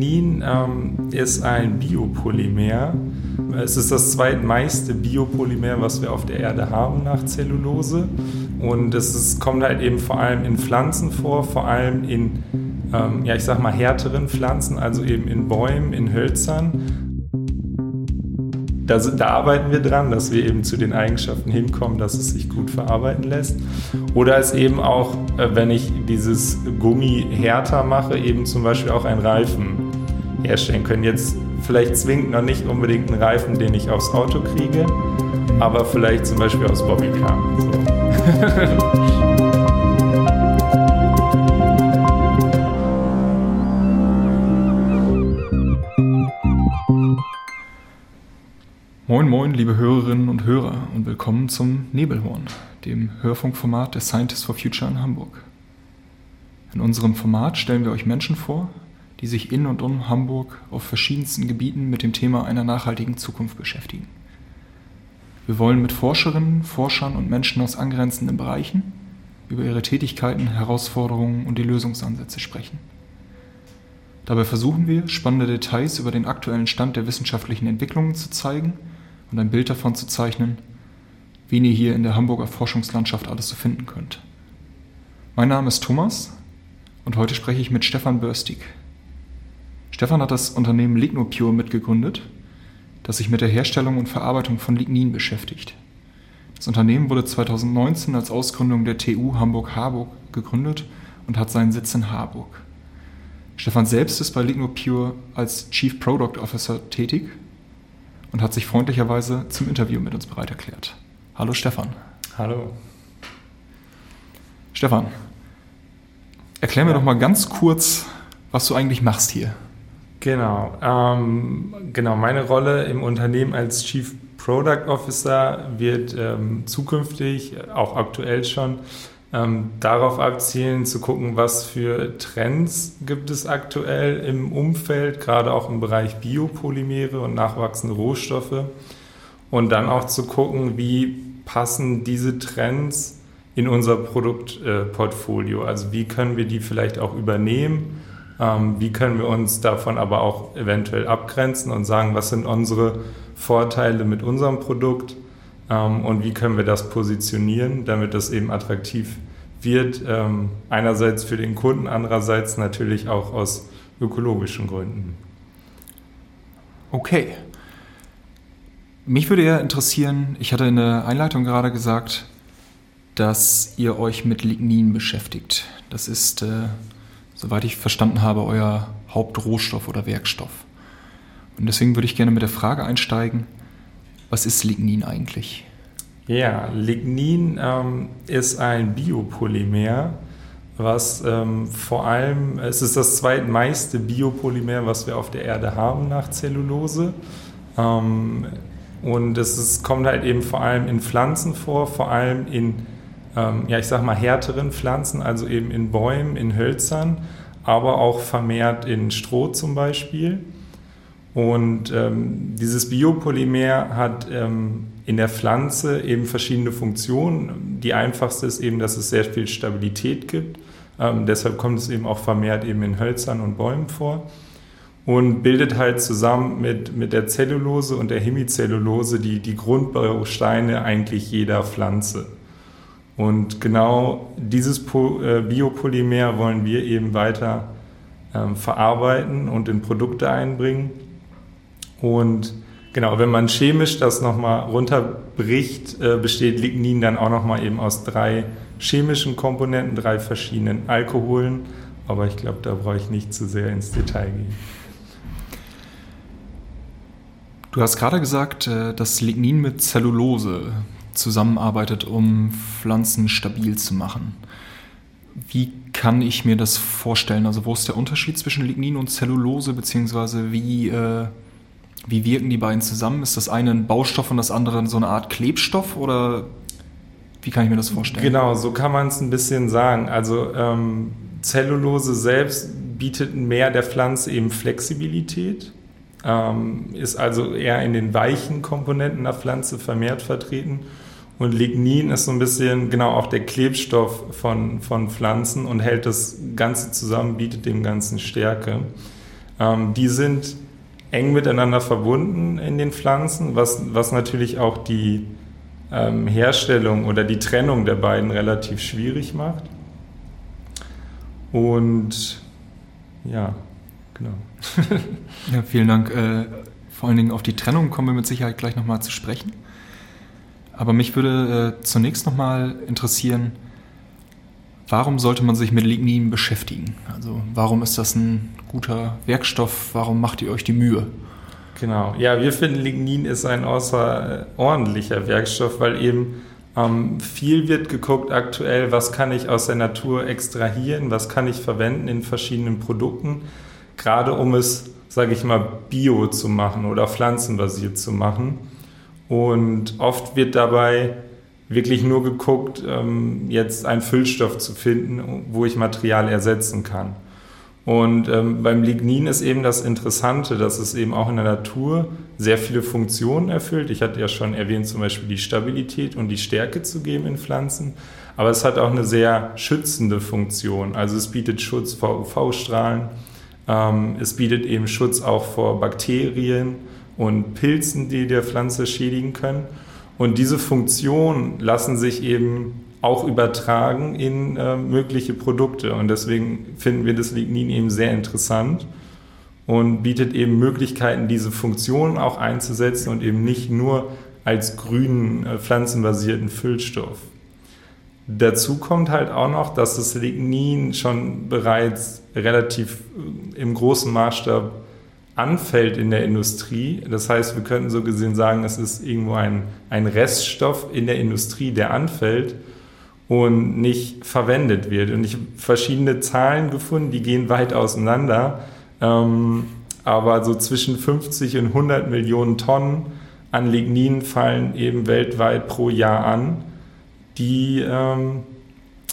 Lignin ähm, ist ein Biopolymer. Es ist das zweitmeiste Biopolymer, was wir auf der Erde haben nach Zellulose. Und es ist, kommt halt eben vor allem in Pflanzen vor, vor allem in, ähm, ja, ich sag mal, härteren Pflanzen, also eben in Bäumen, in Hölzern da, da, arbeiten wir dran, dass wir eben zu den Eigenschaften hinkommen, dass es sich gut verarbeiten lässt. Oder es eben auch, äh, wenn ich dieses Gummi härter mache, eben zum Beispiel auch einen Reifen herstellen können. Jetzt vielleicht zwingend noch nicht unbedingt einen Reifen, den ich aufs Auto kriege, aber vielleicht zum Beispiel aus Bobbycar. So. Moin moin, liebe Hörerinnen und Hörer und willkommen zum Nebelhorn, dem Hörfunkformat der Scientists for Future in Hamburg. In unserem Format stellen wir euch Menschen vor, die sich in und um Hamburg auf verschiedensten Gebieten mit dem Thema einer nachhaltigen Zukunft beschäftigen. Wir wollen mit Forscherinnen, Forschern und Menschen aus angrenzenden Bereichen über ihre Tätigkeiten, Herausforderungen und die Lösungsansätze sprechen. Dabei versuchen wir, spannende Details über den aktuellen Stand der wissenschaftlichen Entwicklungen zu zeigen – und ein Bild davon zu zeichnen, wen ihr hier in der Hamburger Forschungslandschaft alles so finden könnt. Mein Name ist Thomas und heute spreche ich mit Stefan Börstig. Stefan hat das Unternehmen Lignopure mitgegründet, das sich mit der Herstellung und Verarbeitung von Lignin beschäftigt. Das Unternehmen wurde 2019 als Ausgründung der TU Hamburg-Harburg gegründet und hat seinen Sitz in Harburg. Stefan selbst ist bei Lignopure als Chief Product Officer tätig und hat sich freundlicherweise zum Interview mit uns bereit erklärt. Hallo Stefan. Hallo. Stefan, erklär mir ja. doch mal ganz kurz, was du eigentlich machst hier. Genau, ähm, genau. Meine Rolle im Unternehmen als Chief Product Officer wird ähm, zukünftig, auch aktuell schon, ähm, darauf abzielen, zu gucken, was für Trends gibt es aktuell im Umfeld, gerade auch im Bereich Biopolymere und nachwachsende Rohstoffe. Und dann auch zu gucken, wie passen diese Trends in unser Produktportfolio. Äh, also wie können wir die vielleicht auch übernehmen? Ähm, wie können wir uns davon aber auch eventuell abgrenzen und sagen, was sind unsere Vorteile mit unserem Produkt? ähm, und wie können wir das positionieren, damit das eben attraktiv wird, ähm, einerseits für den Kunden, andererseits natürlich auch aus ökologischen Gründen. Okay. Mich würde eher interessieren, ich hatte in der Einleitung gerade gesagt, dass ihr euch mit Lignin beschäftigt. Das ist, äh, soweit ich verstanden habe, euer Hauptrohstoff oder Werkstoff. Und deswegen würde ich gerne mit der Frage einsteigen, was ist Lignin eigentlich? Ja, Lignin ähm, ist ein Biopolymer, was ähm, vor allem, es ist das zweitmeiste Biopolymer, was wir auf der Erde haben nach Zellulose. Ähm, und es ist, kommt halt eben vor allem in Pflanzen vor, vor allem in, ähm, ja, ich sag mal, härteren Pflanzen, also eben in Bäumen, in Hölzern, aber auch vermehrt in Stroh zum Beispiel. Und ähm, dieses Biopolymer hat ähm, in der Pflanze eben verschiedene Funktionen. Die einfachste ist eben, dass es sehr viel Stabilität gibt. Ähm, deshalb kommt es eben auch vermehrt eben in Hölzern und Bäumen vor und bildet halt zusammen mit, mit der Zellulose und der Hemicellulose die, die Grundbausteine eigentlich jeder Pflanze. Und genau dieses äh, Biopolymer wollen wir eben weiter ähm, verarbeiten und in Produkte einbringen und genau, wenn man chemisch das nochmal runterbricht, äh, besteht Lignin dann auch nochmal eben aus drei chemischen Komponenten, drei verschiedenen Alkoholen. Aber ich glaube, da brauche ich nicht zu sehr ins Detail gehen. Du hast gerade gesagt, äh, dass Lignin mit Zellulose zusammenarbeitet, um Pflanzen stabil zu machen. Wie kann ich mir das vorstellen? Also wo ist der Unterschied zwischen Lignin und Zellulose, beziehungsweise wie äh, wie wirken die beiden zusammen? Ist das eine ein Baustoff und das andere so eine Art Klebstoff oder wie kann ich mir das vorstellen? Genau, so kann man es ein bisschen sagen. Also ähm, Zellulose selbst bietet mehr der Pflanze eben Flexibilität, ähm, ist also eher in den weichen Komponenten der Pflanze vermehrt vertreten. Und Lignin ist so ein bisschen genau auch der Klebstoff von, von Pflanzen und hält das Ganze zusammen, bietet dem Ganzen Stärke. Ähm, die sind eng miteinander verbunden in den Pflanzen, was, was natürlich auch die ähm, Herstellung oder die Trennung der beiden relativ schwierig macht. Und ja, genau. ja, vielen Dank. Äh, vor allen Dingen auf die Trennung kommen wir mit Sicherheit gleich nochmal zu sprechen. Aber mich würde äh, zunächst nochmal interessieren, warum sollte man sich mit Lignin beschäftigen? Also warum ist das ein guter Werkstoff? Warum macht ihr euch die Mühe? Genau, ja, wir finden Lignin ist ein außerordentlicher Werkstoff, weil eben ähm, viel wird geguckt aktuell, was kann ich aus der Natur extrahieren, was kann ich verwenden in verschiedenen Produkten, gerade um es, sage ich mal, bio zu machen oder pflanzenbasiert zu machen. Und oft wird dabei wirklich nur geguckt, ähm, jetzt einen Füllstoff zu finden, wo ich Material ersetzen kann. Und ähm, beim Lignin ist eben das Interessante, dass es eben auch in der Natur sehr viele Funktionen erfüllt. Ich hatte ja schon erwähnt, zum Beispiel die Stabilität und die Stärke zu geben in Pflanzen. Aber es hat auch eine sehr schützende Funktion. Also es bietet Schutz vor UV-Strahlen. Ähm, es bietet eben Schutz auch vor Bakterien und Pilzen, die der Pflanze schädigen können. Und diese Funktionen lassen sich eben auch übertragen in äh, mögliche Produkte. Und deswegen finden wir das Lignin eben sehr interessant und bietet eben Möglichkeiten, diese Funktionen auch einzusetzen und eben nicht nur als grünen, äh, pflanzenbasierten Füllstoff. Dazu kommt halt auch noch, dass das Lignin schon bereits relativ äh, im großen Maßstab anfällt in der Industrie. Das heißt, wir könnten so gesehen sagen, es ist irgendwo ein, ein Reststoff in der Industrie, der anfällt und nicht verwendet wird. Und ich habe verschiedene Zahlen gefunden, die gehen weit auseinander. Ähm, aber so zwischen 50 und 100 Millionen Tonnen an Lignin fallen eben weltweit pro Jahr an, die ähm,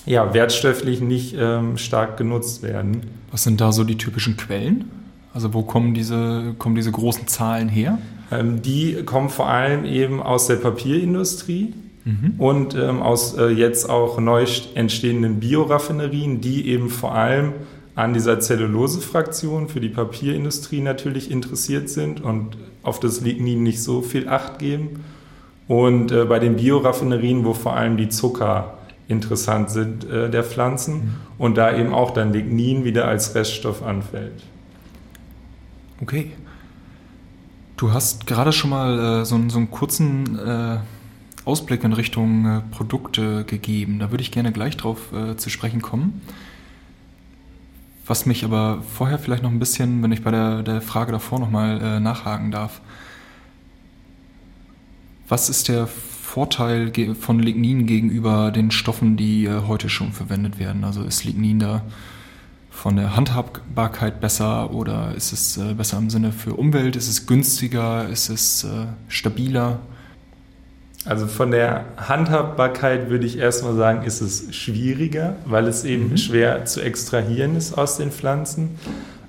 ja, wertstofflich nicht ähm, stark genutzt werden. Was sind da so die typischen Quellen? Also wo kommen diese, kommen diese großen Zahlen her? Ähm, die kommen vor allem eben aus der Papierindustrie mhm. und ähm, aus äh, jetzt auch neu entstehenden Bioraffinerien, die eben vor allem an dieser Zellulosefraktion für die Papierindustrie natürlich interessiert sind und auf das Lignin nicht so viel Acht geben. Und äh, bei den Bioraffinerien, wo vor allem die Zucker interessant sind äh, der Pflanzen mhm. und da eben auch dann Lignin wieder als Reststoff anfällt. Okay. Du hast gerade schon mal äh, so, so, einen kurzen äh, Ausblick in Richtung äh, Produkte gegeben. Da würde ich gerne gleich drauf äh, zu sprechen kommen. Was mich aber vorher vielleicht noch ein bisschen, wenn ich bei der, der Frage davor nochmal äh, nachhaken darf. Was ist der Vorteil von Lignin gegenüber den Stoffen, die äh, heute schon verwendet werden? Also ist Lignin da von der Handhabbarkeit besser oder ist es äh, besser im Sinne für Umwelt? Ist es günstiger? Ist es äh, stabiler? Also von der Handhabbarkeit würde ich erstmal sagen, ist es schwieriger, weil es eben mhm. schwer zu extrahieren ist aus den Pflanzen.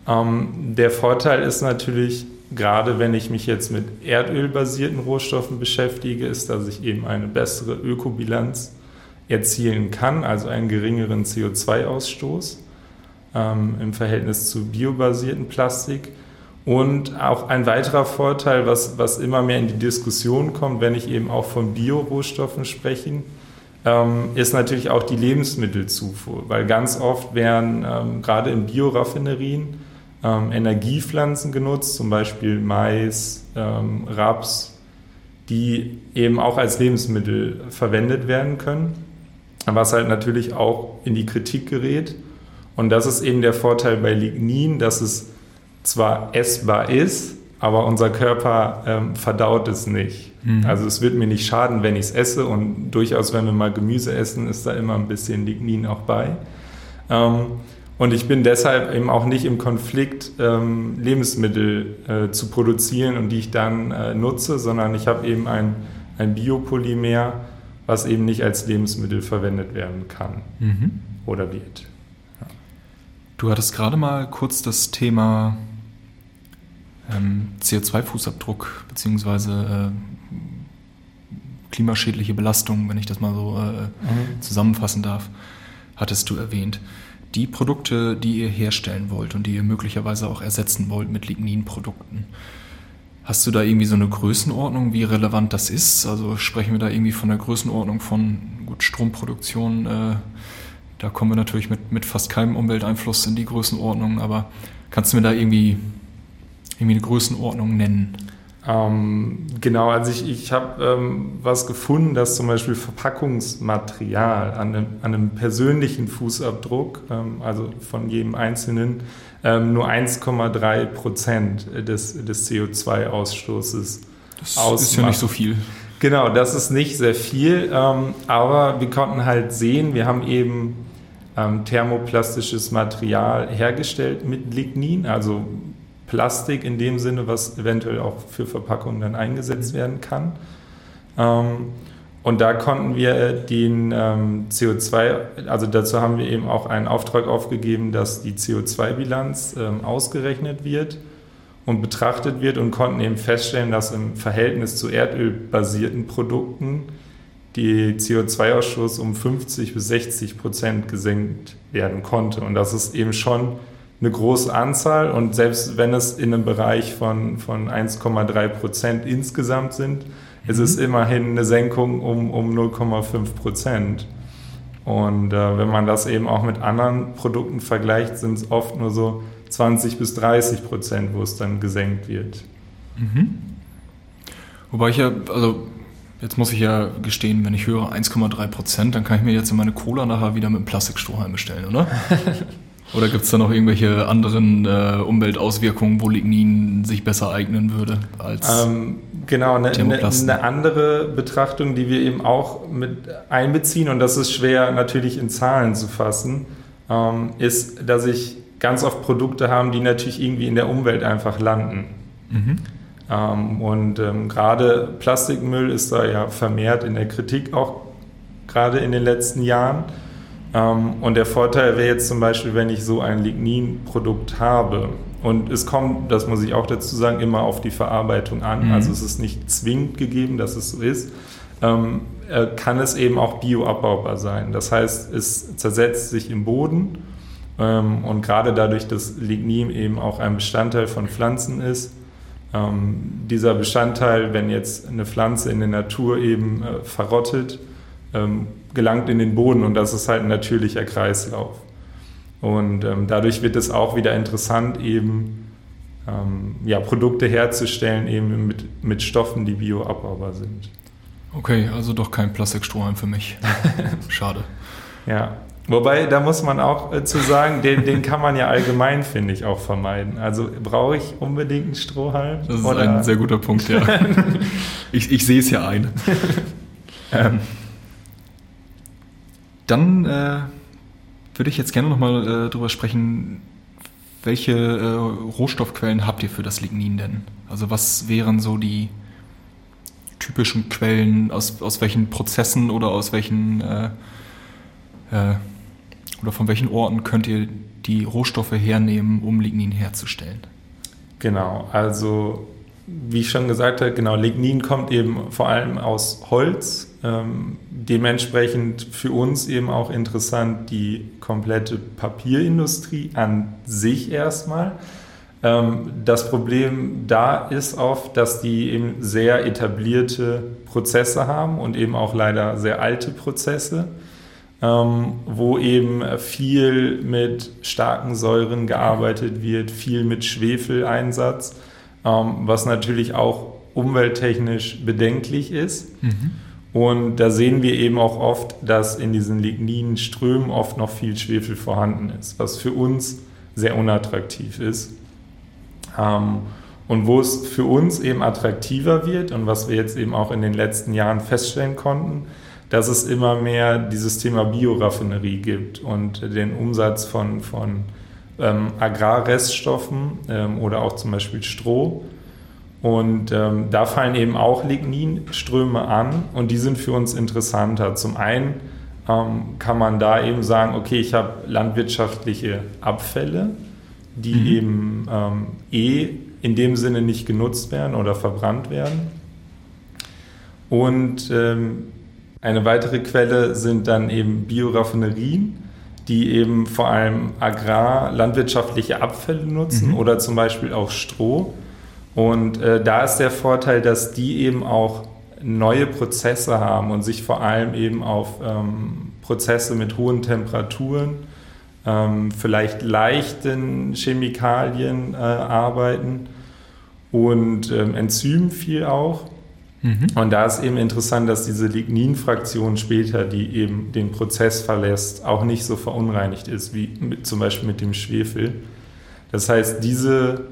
Ähm, der Vorteil ist natürlich, gerade wenn ich mich jetzt mit erdölbasierten Rohstoffen beschäftige, ist, dass ich eben eine bessere Ökobilanz erzielen kann, also einen geringeren CO2-Ausstoß ähm, im Verhältnis zu biobasierten Plastik. Und auch ein weiterer Vorteil, was, was immer mehr in die Diskussion kommt, wenn ich eben auch von Biorohstoffen spreche, ähm, ist natürlich auch die Lebensmittelzufuhr, weil ganz oft werden ähm, gerade in Bioraffinerien ähm, Energiepflanzen genutzt, zum Beispiel Mais, ähm, Raps, die eben auch als Lebensmittel verwendet werden können, was halt natürlich auch in die Kritik gerät. Und das ist eben der Vorteil bei Lignin, dass es zwar essbar ist, aber unser Körper ähm, verdaut es nicht. Mhm. Also es wird mir nicht schaden, wenn ich es esse und durchaus, wenn wir mal Gemüse essen, ist da immer ein bisschen Lignin auch bei. Ähm, und ich bin deshalb eben auch nicht im Konflikt, ähm, Lebensmittel äh, zu produzieren und die ich dann äh, nutze, sondern ich habe eben ein, ein Biopolymer, was eben nicht als Lebensmittel verwendet werden kann mhm. oder wird. Du hattest gerade mal kurz das Thema ähm, CO2-Fußabdruck beziehungsweise äh, klimaschädliche Belastung, wenn ich das mal so äh, mhm. zusammenfassen darf, hattest du erwähnt. die Produkte, die ihr herstellen wollt und die ihr möglicherweise auch ersetzen wollt mit Ligninprodukten, hast du da irgendwie so eine Größenordnung, wie relevant das ist? Also sprechen wir da irgendwie von der Größenordnung von gut, Stromproduktion? Äh, da kommen wir natürlich mit, mit fast keinem Umwelteinfluss in die Größenordnung, aber kannst du mir da irgendwie, irgendwie eine Größenordnung nennen? Ähm, genau, also ich, ich habe ähm, was gefunden, dass zum Beispiel Verpackungsmaterial an einem, an einem persönlichen Fußabdruck, ähm, also von jedem Einzelnen, ähm, nur 1,3 Prozent des, des CO2-Ausstoßes Das ausmacht. ist ja nicht so viel. Genau, das ist nicht sehr viel, ähm, aber wir konnten halt sehen, wir haben eben ähm, thermoplastisches Material hergestellt mit Lignin, also Plastik in dem Sinne, was eventuell auch für Verpackungen dann eingesetzt mhm. werden kann. Ähm, und da konnten wir den ähm, CO2, also dazu haben wir eben auch einen Auftrag aufgegeben, dass die CO2-Bilanz ähm, ausgerechnet wird und betrachtet wird und konnten eben feststellen, dass im Verhältnis zu erdölbasierten Produkten die CO2-Ausstoß um 50 bis 60 Prozent gesenkt werden konnte. Und das ist eben schon eine große Anzahl und selbst wenn es in einem Bereich von, von 1,3 Prozent insgesamt sind, mhm. ist es immerhin eine Senkung um, um 0,5 Prozent. Und äh, wenn man das eben auch mit anderen Produkten vergleicht, sind es oft nur so 20 bis 30 Prozent, wo es dann gesenkt wird. Mhm. Wobei ich ja, also jetzt muss ich ja gestehen, wenn ich höre 1,3 Prozent, dann kann ich mir jetzt in meine Cola nachher wieder mit einem Plastikstrohhalm bestellen, oder? Oder gibt es da noch irgendwelche anderen äh, Umweltauswirkungen, wo Lignin sich besser eignen würde als ähm, Genau, eine, eine, eine, andere Betrachtung, die wir eben auch mit einbeziehen, und das ist schwer natürlich in Zahlen zu fassen, ähm, ist, dass ich ganz oft Produkte habe, die natürlich irgendwie in der Umwelt einfach landen. Mhm. Ähm, und ähm, gerade Plastikmüll ist da ja vermehrt in der Kritik, auch gerade in den letzten Jahren. Ähm, und der Vorteil wäre jetzt zum Beispiel, wenn ich so ein Lignin-Produkt habe. Und es kommt, das muss ich auch dazu sagen, immer auf die Verarbeitung an. Mhm. Also es ist nicht zwingend gegeben, dass es so ist. Äh, kann es eben auch bioabbaubar sein. Das heißt, es zersetzt sich im Boden und gerade dadurch, dass Lignin eben auch ein Bestandteil von Pflanzen ist, ähm, dieser Bestandteil, wenn jetzt eine Pflanze in der Natur eben äh, verrottet, ähm, gelangt in den Boden und das ist halt ein natürlicher Kreislauf. Und ähm, dadurch wird es auch wieder interessant, eben ähm, ja, Produkte herzustellen, eben mit, mit Stoffen, die bioabbaubar sind. Okay, also doch kein Plastikstrohhalm für mich. Schade. Ja, Wobei, da muss man auch äh, zu sagen, den, den kann man ja allgemein, finde ich, auch vermeiden. Also brauche ich unbedingt einen Strohhalm? Das ist oder? ein sehr guter Punkt, ja. ich, ich sehe es ja ein. ähm, dann äh, würde ich jetzt gerne nochmal äh, drüber sprechen, welche äh, Rohstoffquellen habt ihr für das Lignin denn? Also was wären so die typischen Quellen, aus, aus welchen Prozessen oder aus welchen äh, äh, oder von welchen Orten könnt ihr die Rohstoffe hernehmen, um Lignin herzustellen? Genau, also wie ich schon gesagt habe, genau, Lignin kommt eben vor allem aus Holz. Ähm, dementsprechend für uns eben auch interessant die komplette Papierindustrie an sich erstmal. Ähm, das Problem da ist oft, dass die eben sehr etablierte Prozesse haben und eben auch leider sehr alte Prozesse ähm, wo eben viel mit starken Säuren gearbeitet wird, viel mit Schwefeleinsatz, ähm, was natürlich auch umwelttechnisch bedenklich ist. Mhm. Und da sehen wir eben auch oft, dass in diesen Ligninströmen oft noch viel Schwefel vorhanden ist, was für uns sehr unattraktiv ist. Ähm, und wo es für uns eben attraktiver wird und was wir jetzt eben auch in den letzten Jahren feststellen konnten, dass es immer mehr dieses Thema Bioraffinerie gibt und den Umsatz von, von ähm, Agrarreststoffen ähm, oder auch zum Beispiel Stroh. Und ähm, da fallen eben auch Ligninströme an und die sind für uns interessanter. Zum einen ähm, kann man da eben sagen, okay, ich habe landwirtschaftliche Abfälle, die mhm. eben ähm, eh in dem Sinne nicht genutzt werden oder verbrannt werden. Und ähm, eine weitere Quelle sind dann eben Bioraffinerien, die eben vor allem agrar landwirtschaftliche Abfälle nutzen mhm. oder zum Beispiel auch Stroh. Und äh, da ist der Vorteil, dass die eben auch neue Prozesse haben und sich vor allem eben auf ähm, Prozesse mit hohen Temperaturen, ähm, vielleicht leichten Chemikalien äh, arbeiten und ähm, Enzymen viel auch. Mhm. Und da ist eben interessant, dass diese Lignin-Fraktion später, die eben den Prozess verlässt, auch nicht so verunreinigt ist wie mit, zum Beispiel mit dem Schwefel. Das heißt, diese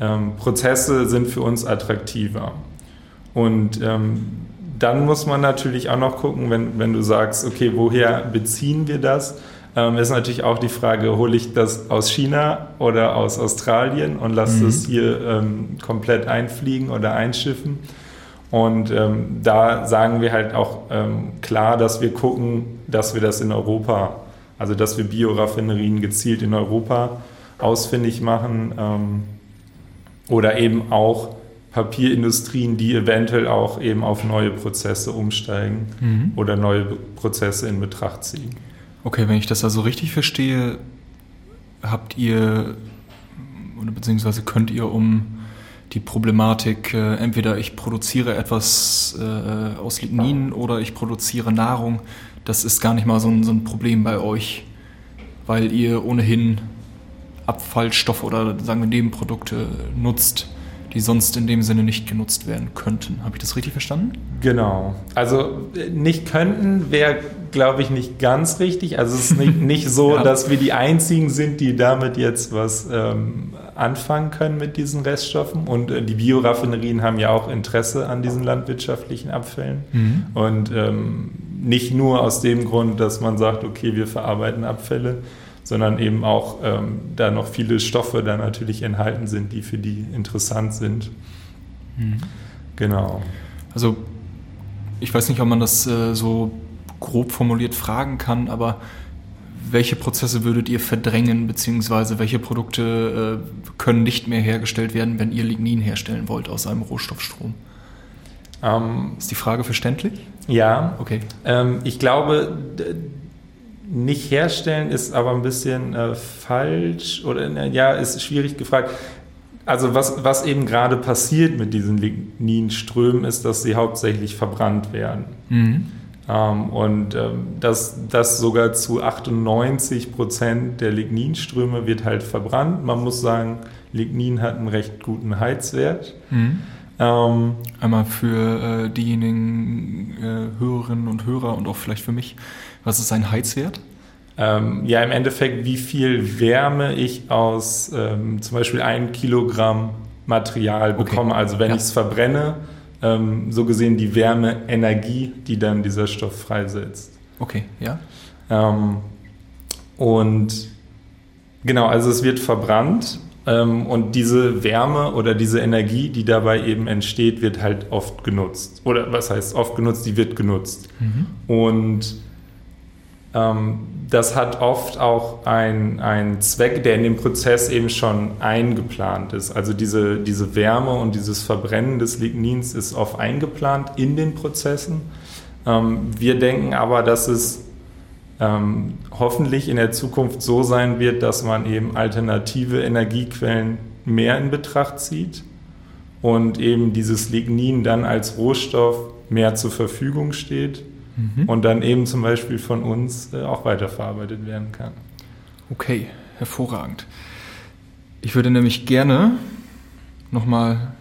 ähm, Prozesse sind für uns attraktiver. Und ähm, dann muss man natürlich auch noch gucken, wenn, wenn du sagst, okay, woher beziehen wir das? Ähm, ist natürlich auch die Frage, hole ich das aus China oder aus Australien und lasse mhm. es hier ähm, komplett einfliegen oder einschiffen? Und ähm, da sagen wir halt auch ähm, klar, dass wir gucken, dass wir das in Europa, also dass wir Bioraffinerien gezielt in Europa ausfindig machen ähm, oder eben auch Papierindustrien, die eventuell auch eben auf neue Prozesse umsteigen mhm. oder neue Prozesse in Betracht ziehen. Okay, wenn ich das also richtig verstehe, habt ihr oder beziehungsweise könnt ihr um die Problematik, äh, entweder ich produziere etwas äh, aus Lignin oder ich produziere Nahrung, das ist gar nicht mal so ein, so ein Problem bei euch, weil ihr ohnehin Abfallstoffe oder sagen wir Nebenprodukte nutzt, die sonst in dem Sinne nicht genutzt werden könnten. Habe ich das richtig verstanden? Genau. Also nicht könnten wäre, glaube ich, nicht ganz richtig. Also es ist nicht, nicht so, ja. dass wir die Einzigen sind, die damit jetzt was ähm, anfangen können mit diesen Reststoffen. Und äh, die Bioraffinerien haben ja auch Interesse an diesen landwirtschaftlichen Abfällen. Mhm. Und ähm, nicht nur aus dem Grund, dass man sagt, okay, wir verarbeiten Abfälle, sondern eben auch ähm, da noch viele Stoffe da natürlich enthalten sind, die für die interessant sind. Mhm. Genau. Also ich weiß nicht, ob man das äh, so grob formuliert fragen kann, aber welche Prozesse würdet ihr verdrängen, beziehungsweise welche Produkte äh, können nicht mehr hergestellt werden, wenn ihr Lignin herstellen wollt aus einem Rohstoffstrom? Ähm, Ist die Frage verständlich? Ja. Okay. Ähm, ich glaube, nicht herstellen ist aber ein bisschen äh, falsch oder ja, ist schwierig gefragt. Also was, was eben gerade passiert mit diesen Ligninströmen ist, dass sie hauptsächlich verbrannt werden. Mhm. Ähm, und ähm, das, das sogar zu 98 Prozent der Ligninströme wird halt verbrannt. Man muss sagen, Lignin hat einen recht guten Heizwert. Mhm. Ähm, Einmal für äh, diejenigen äh, Hörerinnen und Hörer und auch vielleicht für mich, was ist ein Heizwert? Ähm, ja, im Endeffekt, wie viel Wärme ich aus ähm, zum Beispiel einem Kilogramm Material bekomme. Okay. Also wenn ja. ich es verbrenne, ähm, so gesehen die Wärmeenergie, die dann dieser Stoff freisetzt. Okay, ja. Ähm, und genau, also es wird verbrannt ähm, und diese Wärme oder diese Energie, die dabei eben entsteht, wird halt oft genutzt. Oder was heißt oft genutzt? Die wird genutzt. Mhm. Und das hat oft auch einen Zweck, der in dem Prozess eben schon eingeplant ist. Also diese, diese Wärme und dieses Verbrennen des Lignins ist oft eingeplant in den Prozessen. Ähm, wir denken aber, dass es ähm, hoffentlich in der Zukunft so sein wird, dass man eben alternative Energiequellen mehr in Betracht zieht und eben dieses Lignin dann als Rohstoff mehr zur Verfügung steht mhm. und dann eben zum Beispiel von uns äh, auch weiterverarbeitet werden kann. Okay, hervorragend. Ich würde nämlich gerne nochmal,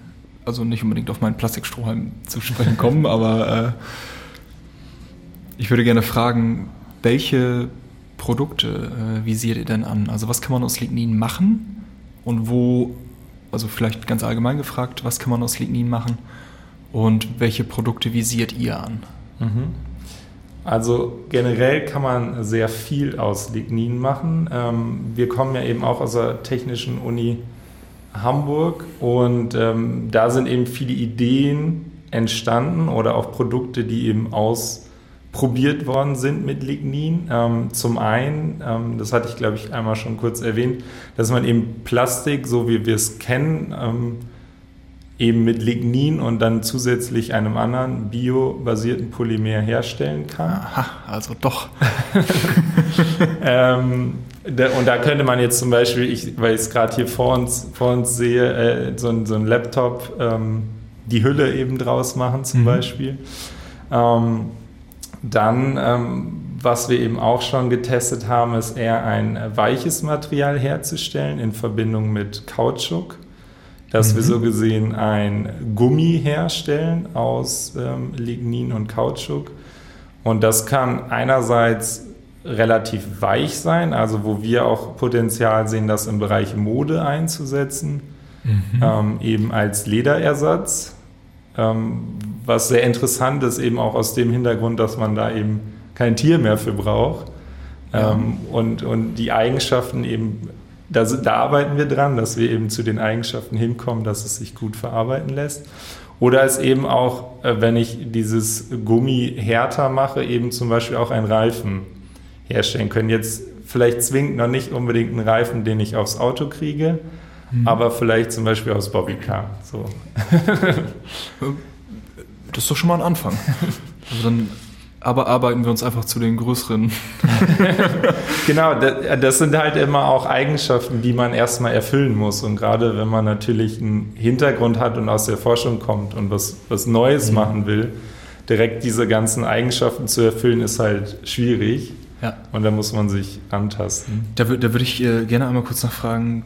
also nicht unbedingt auf meinen Plastikstrohhalm zu sprechen kommen, aber äh, ich würde gerne fragen, welche Produkte äh, visiert ihr denn an? Also was kann man aus Lignin machen und wo, also vielleicht ganz allgemein gefragt, was kann man aus Lignin machen und welche Produkte visiert ihr an? Mhm. Also generell kann man sehr viel aus Lignin machen. Ähm, wir kommen ja eben auch aus der Technischen Uni Hamburg und ähm, da sind eben viele Ideen entstanden oder auch Produkte, die eben ausprobiert worden sind mit Lignin. Ähm, zum einen, das hatte ich glaube ich einmal schon kurz erwähnt, dass man eben Plastik, so wie wir es kennen, eben mit Lignin und dann zusätzlich einem anderen biobasierten Polymer herstellen kann. Aha, also doch. ähm, und da könnte man jetzt zum Beispiel, ich, weil ich es gerade hier vor uns, vor uns sehe, äh, so, ein, so ein Laptop ähm, die Hülle eben draus machen zum mhm. Beispiel. Ähm, dann, ähm, was wir eben auch schon getestet haben, ist eher ein weiches Material herzustellen in Verbindung mit Kautschuk dass mhm. wir so gesehen ein Gummi herstellen aus ähm, Lignin und Kautschuk. Und das kann einerseits relativ weich sein, also wo wir auch Potenzial sehen, das im Bereich Mode einzusetzen, mhm. ähm, eben als Lederersatz. Ähm, was sehr interessant ist, eben auch aus dem Hintergrund, dass man da eben kein Tier mehr für braucht. Ja. Ähm, und, und die Eigenschaften eben da, da arbeiten wir dran, dass wir eben zu den Eigenschaften hinkommen, dass es sich gut verarbeiten lässt. Oder es eben auch, äh, wenn ich dieses Gummi härter mache, eben zum Beispiel auch einen Reifen herstellen können. Jetzt vielleicht zwingend noch nicht unbedingt einen Reifen, den ich aufs Auto kriege, mhm. aber vielleicht zum Beispiel aufs Bobbycar. So. Das ist doch schon mal ein Anfang. Also dann aber arbeiten wir uns einfach zu den größeren. genau, das sind halt immer auch Eigenschaften, die man erstmal erfüllen muss. Und gerade wenn man natürlich einen Hintergrund hat und aus der Forschung kommt und was, was Neues mhm. machen will, direkt diese ganzen Eigenschaften zu erfüllen, ist halt schwierig. Ja. Und da muss man sich antasten. Da, da würde ich äh, gerne einmal kurz nachfragen,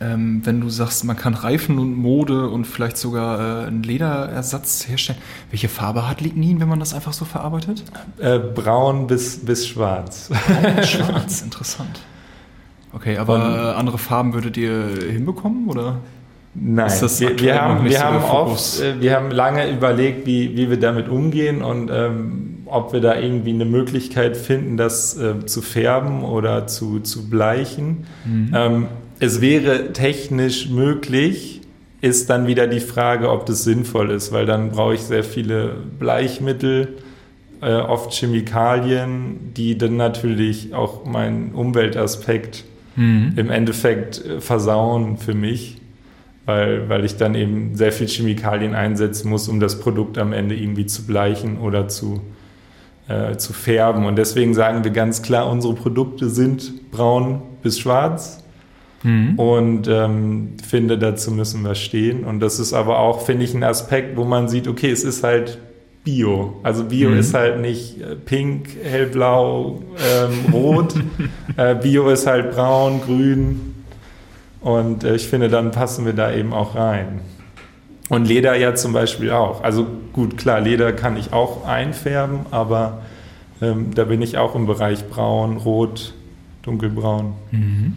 ähm, wenn du sagst, man kann Reifen und Mode und vielleicht sogar äh, einen Lederersatz herstellen, welche Farbe hat Lignin, wenn man das einfach so verarbeitet? Äh, braun bis, bis schwarz. Braun bis schwarz, interessant. Okay, aber und, andere Farben würdet ihr hinbekommen oder? Nein, wir, wir, haben, wir, haben oft, äh, wir haben lange überlegt, wie, wie wir damit umgehen und ähm, ob wir da irgendwie eine Möglichkeit finden, das äh, zu färben oder zu, zu bleichen. Mhm. Ähm, es wäre technisch möglich, ist dann wieder die Frage, ob das sinnvoll ist, weil dann brauche ich sehr viele Bleichmittel, äh, oft Chemikalien, die dann natürlich auch meinen Umweltaspekt mhm. im Endeffekt äh, versauen für mich, weil, weil ich dann eben sehr viel Chemikalien einsetzen muss, um das Produkt am Ende irgendwie zu bleichen oder zu, äh, zu färben. Und deswegen sagen wir ganz klar, unsere Produkte sind braun bis schwarz Mhm. Und ähm, finde, dazu müssen wir stehen. Und das ist aber auch, finde ich, ein Aspekt, wo man sieht, okay, es ist halt Bio. Also Bio mhm. ist halt nicht äh, pink, hellblau, ähm, rot. äh, Bio ist halt braun, grün. Und äh, ich finde, dann passen wir da eben auch rein. Und Leder ja zum Beispiel auch. Also gut, klar, Leder kann ich auch einfärben, aber ähm, da bin ich auch im Bereich braun, rot, dunkelbraun. Mhm.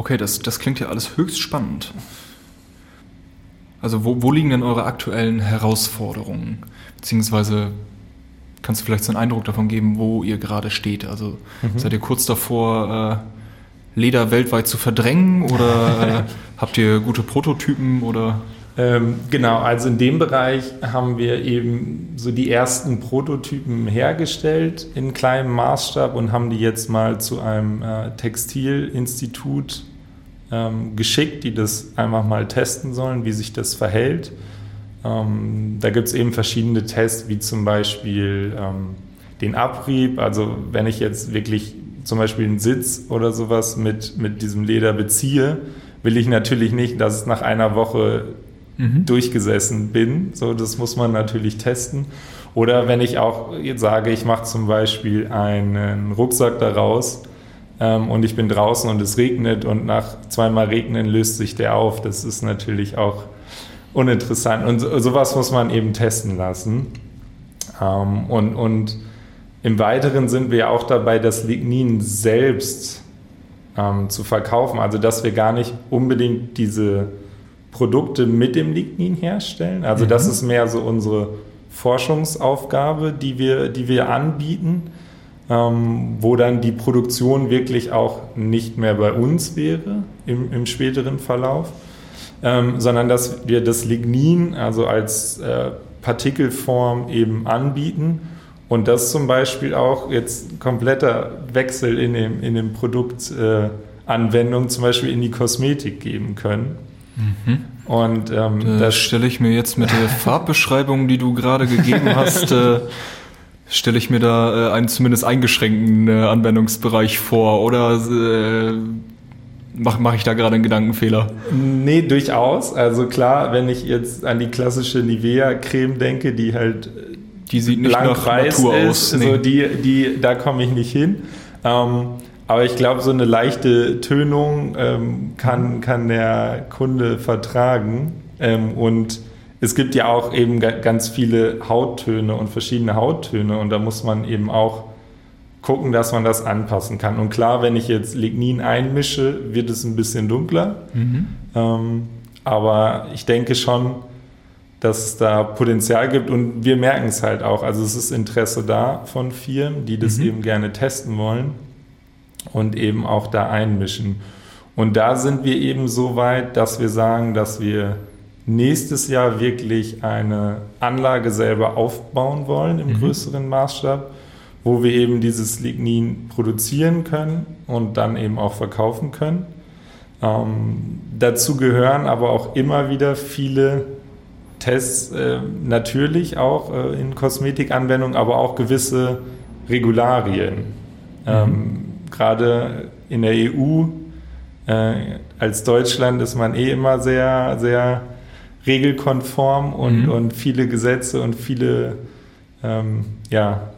Okay, das, das klingt ja alles höchst spannend. Also wo, wo liegen denn eure aktuellen Herausforderungen? Beziehungsweise kannst du vielleicht so einen Eindruck davon geben, wo ihr gerade steht? Also mhm. seid ihr kurz davor, äh, Leder weltweit zu verdrängen oder äh, habt ihr gute Prototypen oder? Ähm, genau, also in dem Bereich haben wir eben so die ersten Prototypen hergestellt in kleinem Maßstab und haben die jetzt mal zu einem äh, Textilinstitut ähm, geschickt, die das einfach mal testen sollen, wie sich das verhält. Ähm, da gibt es eben verschiedene Tests, wie zum Beispiel ähm, den Abrieb. Also wenn ich jetzt wirklich zum Beispiel einen Sitz oder sowas mit, mit diesem Leder beziehe, will ich natürlich nicht, dass es nach einer Woche mhm. durchgesessen bin. So, das muss man natürlich testen. Oder wenn ich auch jetzt sage, ich mache zum Beispiel einen Rucksack daraus, ähm, und ich bin draußen und es regnet und nach zweimal Regnen löst sich der auf. Das ist natürlich auch uninteressant. Und so, sowas muss man eben testen lassen. Ähm, und, und im Weiteren sind wir auch dabei, das Lignin selbst ähm, zu verkaufen. Also dass wir gar nicht unbedingt diese Produkte mit dem Lignin herstellen. Also mhm. das ist mehr so unsere Forschungsaufgabe, die wir, die wir anbieten ähm, wo dann die Produktion wirklich auch nicht mehr bei uns wäre im, im späteren Verlauf, ähm, sondern dass wir das Lignin also als äh, Partikelform eben anbieten und das zum Beispiel auch jetzt kompletter Wechsel in dem, in dem Produkt äh, zum Beispiel in die Kosmetik geben können. Mhm. Und ähm, da das stelle ich mir jetzt mit der Farbbeschreibung, die du gerade gegeben hast, äh, stelle ich mir da äh, einen zumindest eingeschränkten äh, Anwendungsbereich vor. Oder äh, mache mach ich da gerade einen Gedankenfehler? Nee, durchaus. Also klar, wenn ich jetzt an die klassische Nivea-Creme denke, die halt die sieht nicht nach Natur ist, aus. Nee. So die, die, da komme ich nicht hin. Ähm, aber ich glaube, so eine leichte Tönung ähm, kann, kann der Kunde vertragen. Ähm, und es gibt ja auch eben ganz viele Hauttöne und verschiedene Hauttöne. Und da muss man eben auch gucken, dass man das anpassen kann. Und klar, wenn ich jetzt Lignin einmische, wird es ein bisschen dunkler. Mhm. Ähm, aber ich denke schon, dass es da Potenzial gibt und wir merken es halt auch. Also es ist Interesse da von Firmen, die das mhm. eben gerne testen wollen und eben auch da einmischen. Und da sind wir eben so weit, dass wir sagen, dass wir nächstes Jahr wirklich eine Anlage selber aufbauen wollen im mhm. größeren Maßstab, wo wir eben dieses Lignin produzieren können und dann eben auch verkaufen können. Ähm, dazu gehören aber auch immer wieder viele Tests äh, natürlich auch äh, in Kosmetikanwendungen, aber auch gewisse Regularien. Mhm. Ähm, Gerade in der EU, äh, als Deutschland ist man eh immer sehr, sehr regelkonform und, mhm. und viele Gesetze und viele ähm, ja,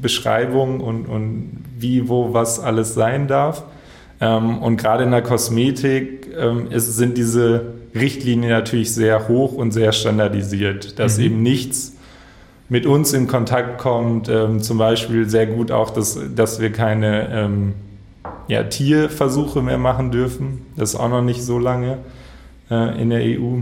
Beschreibungen und, und wie, wo, was alles sein darf. Ähm, und gerade in der Kosmetik ähm, ist, sind diese Richtlinie natürlich sehr hoch und sehr standardisiert, dass mhm. eben nichts mit uns in Kontakt kommt, ähm, zum Beispiel sehr gut auch, dass, dass wir keine ähm, ja, Tierversuche mehr machen dürfen. Das ist auch noch nicht so lange äh, in der EU.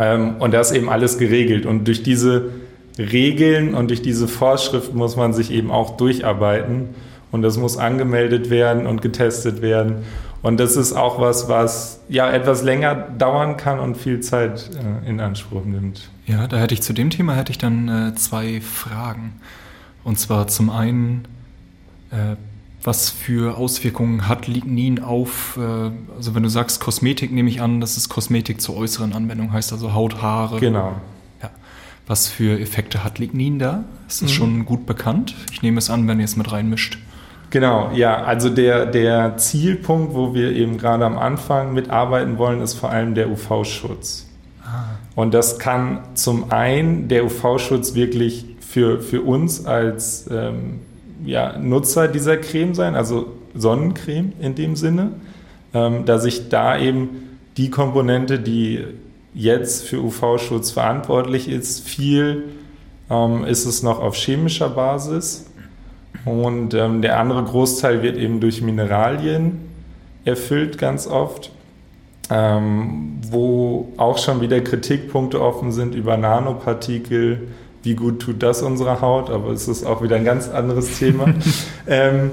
Ähm, und das ist eben alles geregelt. Und durch diese Regeln und durch diese Vorschriften muss man sich eben auch durcharbeiten. Und das muss angemeldet werden und getestet werden. Und das ist auch was, was ja etwas länger dauern kann und viel Zeit äh, in Anspruch nimmt. Ja, da hätte ich zu dem Thema hätte ich dann äh, zwei Fragen. Und zwar zum einen, äh, was für Auswirkungen hat Lignin auf, äh, also wenn du sagst Kosmetik, nehme ich an, das ist Kosmetik zur äußeren Anwendung, heißt also Haut, Haare. Genau. Ja. Was für Effekte hat Lignin da? Ist das mhm. schon gut bekannt? Ich nehme es an, wenn ihr es mit reinmischt. Genau, ja, also der, der Zielpunkt, wo wir eben gerade am Anfang mitarbeiten wollen, ist vor allem der UV-Schutz. Ah. Und das kann zum einen der UV-Schutz wirklich für, für uns als ähm, ja, Nutzer dieser Creme sein, also Sonnencreme in dem Sinne, ähm, dass ich da eben die Komponente, die jetzt für UV-Schutz verantwortlich ist, viel ähm, ist es noch auf chemischer Basis und ähm, der andere Großteil wird eben durch Mineralien erfüllt ganz oft, ähm, wo auch schon wieder Kritikpunkte offen sind über Nanopartikel. Wie gut tut das unserer Haut? Aber es ist auch wieder ein ganz anderes Thema. ähm,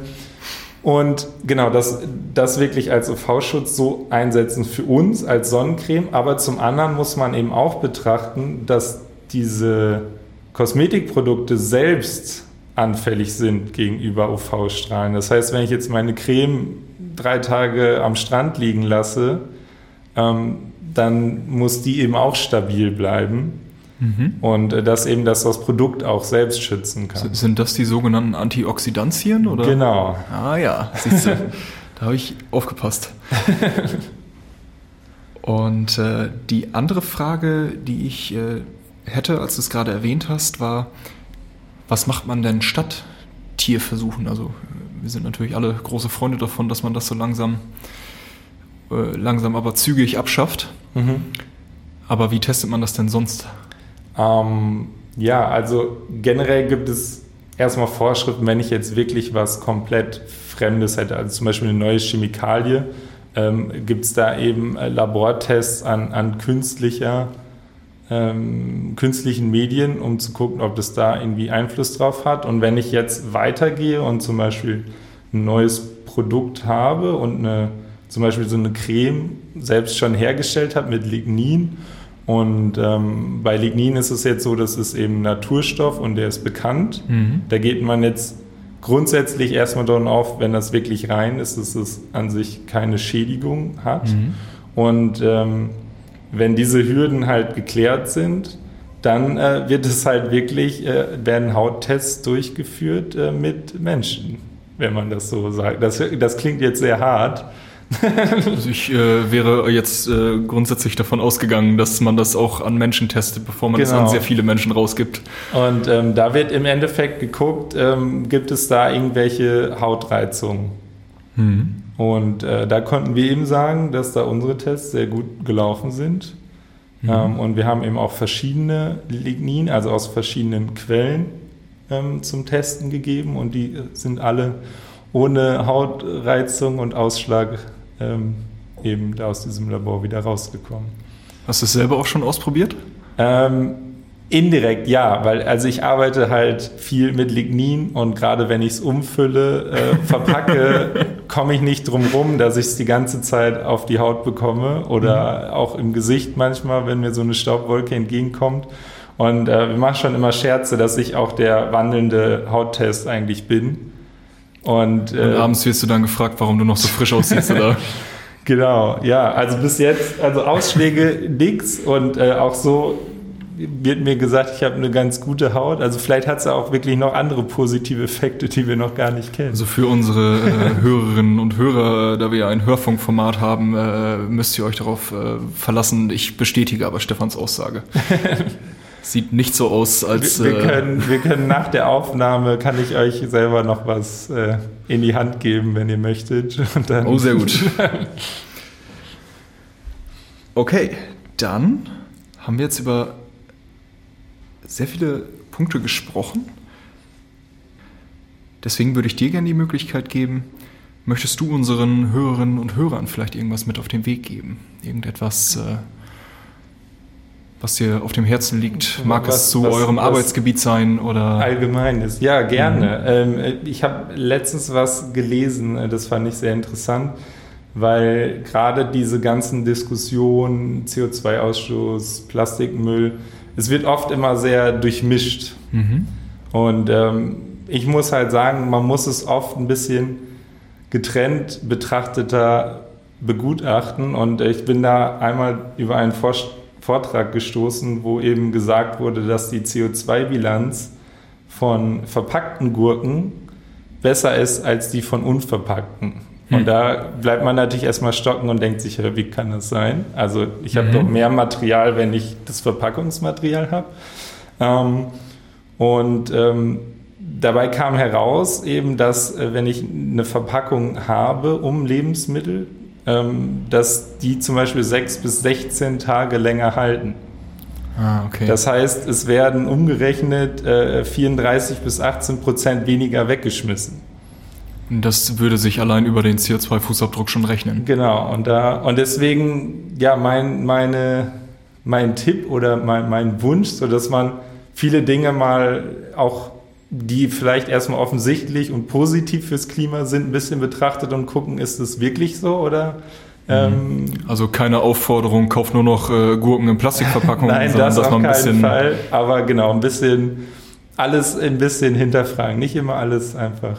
und genau, das, das wirklich als UV-Schutz so einsetzen für uns als Sonnencreme. Aber zum anderen muss man eben auch betrachten, dass diese Kosmetikprodukte selbst anfällig sind gegenüber UV-Strahlen. Das heißt, wenn ich jetzt meine Creme drei Tage am Strand liegen lasse, ähm, dann muss die eben auch stabil bleiben. Mhm. Und äh, dass eben das, das Produkt auch selbst schützen kann. Sind das die sogenannten Antioxidantien? Oder? Genau. Ah ja, siehst du, da habe ich aufgepasst. Und äh, die andere Frage, die ich äh, hätte, als du es gerade erwähnt hast, war, was macht man denn statt Tierversuchen? Also wir sind natürlich alle große Freunde davon, dass man das so langsam, äh, langsam aber zügig abschafft. Mhm. Aber wie testet man das denn sonst? Ähm, ja, also generell gibt es erstmal Vorschriften, wenn ich jetzt wirklich was komplett Fremdes hätte, also zum Beispiel eine neue Chemikalie, ähm, gibt es da eben äh, Labortests an, an künstlicher ähm, künstlichen Medien, um zu gucken, ob das da irgendwie Einfluss drauf hat. Und wenn ich jetzt weitergehe und zum Beispiel ein neues Produkt habe und eine, zum Beispiel so eine Creme selbst schon hergestellt habe mit Lignin und ähm, bei Lignin ist es jetzt so, das ist eben Naturstoff und der ist bekannt. Mhm. Da geht man jetzt grundsätzlich erstmal davon auf, wenn das wirklich rein ist, dass es an sich keine Schädigung hat. Mhm. Und ähm, wenn diese Hürden halt geklärt sind, dann äh, wird es halt wirklich, äh, werden Hauttests durchgeführt äh, mit Menschen, wenn man das so sagt. Das, das klingt jetzt sehr hart. also ich äh, wäre jetzt äh, grundsätzlich davon ausgegangen, dass man das auch an Menschen testet, bevor man es an Genau. sehr viele Menschen rausgibt. Und ähm, da wird im Endeffekt geguckt, ähm, gibt es da irgendwelche Hautreizungen. Mhm. Und äh, da konnten wir eben sagen, dass da unsere Tests sehr gut gelaufen sind. Mhm. Ähm, und wir haben eben auch verschiedene Lignin, also aus verschiedenen Quellen ähm, zum Testen gegeben. Und die sind alle ohne Hautreizung und Ausschlag ähm, eben da aus diesem Labor wieder rausgekommen. Hast du es selber auch schon ausprobiert? Ähm, indirekt ja, weil also ich arbeite halt viel mit Lignin und gerade wenn ich es umfülle, äh, verpacke, komme ich nicht drum rum, dass ich es die ganze Zeit auf die Haut bekomme oder auch im Gesicht manchmal, wenn mir so eine Staubwolke entgegenkommt. Und äh, wir machen schon immer Scherze, dass ich auch der wandelnde Hauttest eigentlich bin. Und, Und äh, abends wirst du dann gefragt, warum du noch so frisch aussiehst, oder? Genau, ja, also bis jetzt, also Ausschläge nix und äh, auch so wird mir gesagt, ich habe eine ganz gute Haut. Also vielleicht hat es auch wirklich noch andere positive Effekte, die wir noch gar nicht kennen. Also für unsere äh, Hörerinnen und Hörer, da wir ja ein Hörfunkformat haben, äh, müsst ihr euch darauf äh, verlassen. Ich bestätige aber Stefans Aussage. Sieht nicht so aus, als... wir, wir, äh, können, wir können nach der Aufnahme, kann ich euch selber noch was äh, in die Hand geben, wenn ihr möchtet. Oh, sehr gut. Okay, dann haben wir jetzt über sehr viele Punkte gesprochen. Deswegen würde ich dir gerne die Möglichkeit geben, möchtest du unseren Hörerinnen und Hörern vielleicht irgendwas mit auf den Weg geben? Irgendetwas, äh, was dir auf dem Herzen liegt? Mag Was- es zu was- eurem was- Arbeitsgebiet sein oder... Allgemeines, ja, gerne. Ähm, ich habe letztens was gelesen, äh, das fand ich sehr interessant, weil gerade diese ganzen Diskussionen, CO2-Ausstoß, Plastikmüll, es wird oft immer sehr durchmischt. Mhm. Und ähm, ich muss halt sagen, man muss es oft ein bisschen getrennt betrachteter begutachten. Und ich bin da einmal über einen Vor- Vortrag gestoßen, wo eben gesagt wurde, dass die CO2-Bilanz von verpackten Gurken besser ist als die von unverpackten. Und Hm. da bleibt man natürlich erstmal stocken und denkt sich, wie kann das sein? Also ich habe Mhm. doch mehr Material, wenn ich das Verpackungsmaterial habe. Ähm, und ähm, dabei kam heraus eben, dass äh, wenn ich eine Verpackung habe um Lebensmittel, dass die zum Beispiel sechs bis 16 Tage länger halten. Ah, okay. Das heißt, es werden umgerechnet äh, 34 bis 18 Prozent weniger weggeschmissen. das würde sich allein über den CO2-Fußabdruck schon rechnen. Genau, und da und deswegen, ja, mein, meine, mein Tipp oder mein, mein Wunsch, so dass man viele Dinge mal auch, die vielleicht erstmal offensichtlich und positiv fürs Klima sind, ein bisschen betrachtet und gucken, ist es wirklich so oder ähm, Also keine Aufforderung, kauf nur noch äh, Gurken in Plastikverpackungen, Nein, sondern das dass auf man ein bisschen. Fall. Aber genau, ein bisschen alles ein bisschen hinterfragen. Nicht immer alles einfach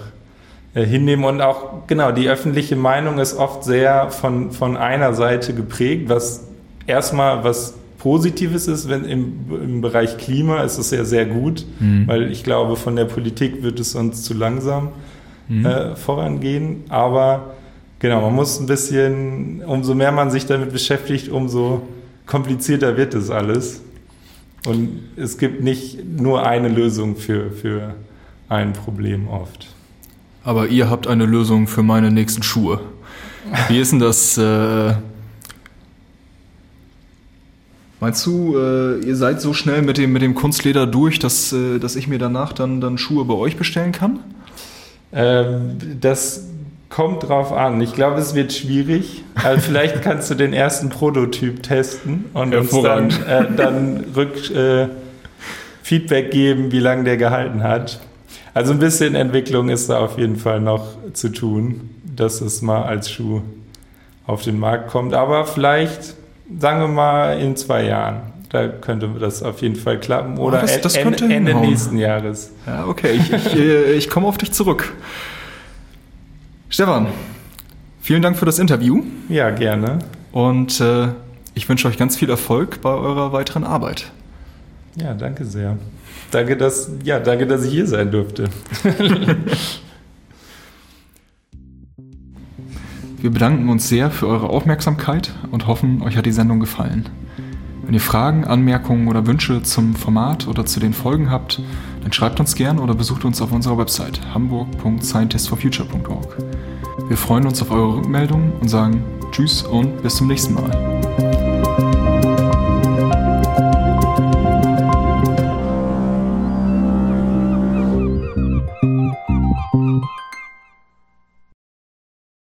äh, hinnehmen. Und auch, genau, die öffentliche Meinung ist oft sehr von, von einer Seite geprägt, was erstmal was Positives ist, wenn im, im Bereich Klima ist es ja sehr gut, Mhm. weil ich glaube, von der Politik wird es uns zu langsam Mhm. äh, vorangehen. Aber genau, man muss ein bisschen, umso mehr man sich damit beschäftigt, umso komplizierter wird es alles. Und es gibt nicht nur eine Lösung für, für ein Problem oft. Aber ihr habt eine Lösung für meine nächsten Schuhe. Wie ist denn das? Äh, meinst du, äh, ihr seid so schnell mit dem, mit dem Kunstleder durch, dass, äh, dass ich mir danach dann, dann Schuhe bei euch bestellen kann? Ähm, das kommt drauf an. Ich glaube, es wird schwierig. Also vielleicht kannst du den ersten Prototyp testen und uns dann, äh, dann Rück, äh, Feedback geben, wie lange der gehalten hat. Also ein bisschen Entwicklung ist da auf jeden Fall noch zu tun, dass es mal als Schuh auf den Markt kommt. Aber vielleicht, sagen wir mal, in zwei Jahren. Da könnte das auf jeden Fall klappen. Oder das- das Ende- könnte Ende nächsten Jahres. Ja, okay, ich, ich, äh, ich komme auf dich zurück. Stefan, vielen Dank für das Interview Ja, gerne. und äh, Ich wünsche euch ganz viel Erfolg bei eurer weiteren Arbeit. Ja, danke sehr. Danke, dass, ja, danke, dass ich hier sein durfte. Wir bedanken uns sehr für eure Aufmerksamkeit und hoffen, euch hat die Sendung gefallen. Wenn ihr Fragen, Anmerkungen oder Wünsche zum Format oder zu den Folgen habt, dann schreibt uns gern oder besucht uns auf unserer Website hamburg.scientistforfuture.org. Wir freuen uns auf eure Rückmeldungen und sagen Tschüss und bis zum nächsten Mal.